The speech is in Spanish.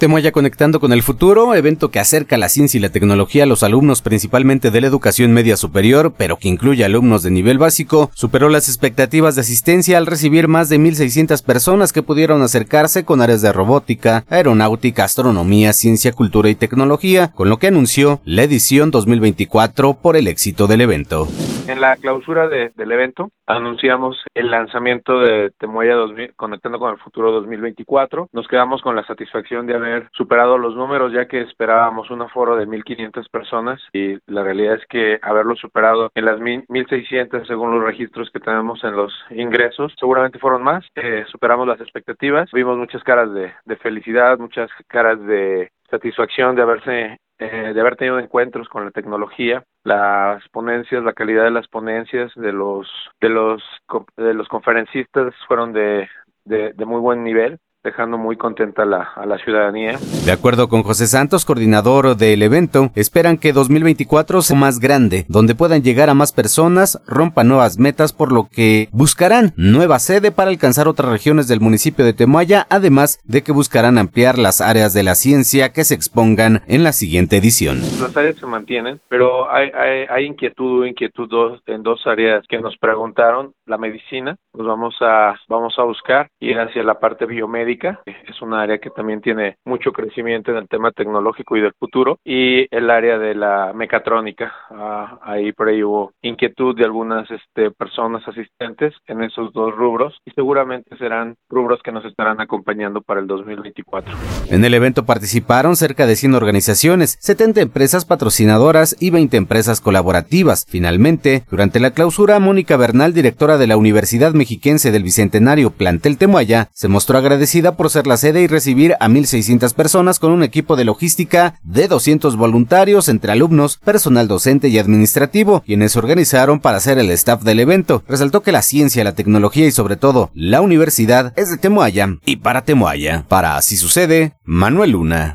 Temoya Conectando con el Futuro, evento que acerca la ciencia y la tecnología a los alumnos principalmente de la educación media superior, pero que incluye alumnos de nivel básico, superó las expectativas de asistencia al recibir más de 1.600 personas que pudieron acercarse con áreas de robótica, aeronáutica, astronomía, ciencia, cultura y tecnología, con lo que anunció la edición 2024 por el éxito del evento. En la clausura del evento anunciamos el lanzamiento de Temoya 2000, Conectando con el Futuro 2024. Nos quedamos con la satisfacción de haber superado los números ya que esperábamos un aforo de 1.500 personas y la realidad es que haberlo superado en las 1.600 según los registros que tenemos en los ingresos, seguramente fueron más. Eh, superamos las expectativas. Vimos muchas caras de, de felicidad, muchas caras de satisfacción de haberse eh, de haber tenido encuentros con la tecnología, las ponencias, la calidad de las ponencias de los de los de los conferencistas fueron de, de, de muy buen nivel dejando muy contenta a la, a la ciudadanía. De acuerdo con José Santos, coordinador del evento, esperan que 2024 sea más grande, donde puedan llegar a más personas, rompan nuevas metas, por lo que buscarán nueva sede para alcanzar otras regiones del municipio de Temoaya, además de que buscarán ampliar las áreas de la ciencia que se expongan en la siguiente edición. Las áreas se mantienen, pero hay, hay, hay inquietud, inquietud dos, en dos áreas que nos preguntaron, la medicina, pues vamos a, vamos a buscar ir hacia la parte biomédica es un área que también tiene mucho crecimiento en el tema tecnológico y del futuro, y el área de la mecatrónica. Ah, ahí por ahí hubo inquietud de algunas este, personas asistentes en esos dos rubros y seguramente serán rubros que nos estarán acompañando para el 2024. En el evento participaron cerca de 100 organizaciones, 70 empresas patrocinadoras y 20 empresas colaborativas. Finalmente, durante la clausura, Mónica Bernal, directora de la Universidad Mexiquense del Bicentenario Plantel Temuaya, se mostró agradecida por ser la sede y recibir a 1.600 personas con un equipo de logística de 200 voluntarios entre alumnos, personal docente y administrativo, quienes se organizaron para ser el staff del evento. Resaltó que la ciencia, la tecnología y sobre todo la universidad es de Temoaya y para Temoaya. Para Así Sucede, Manuel Luna.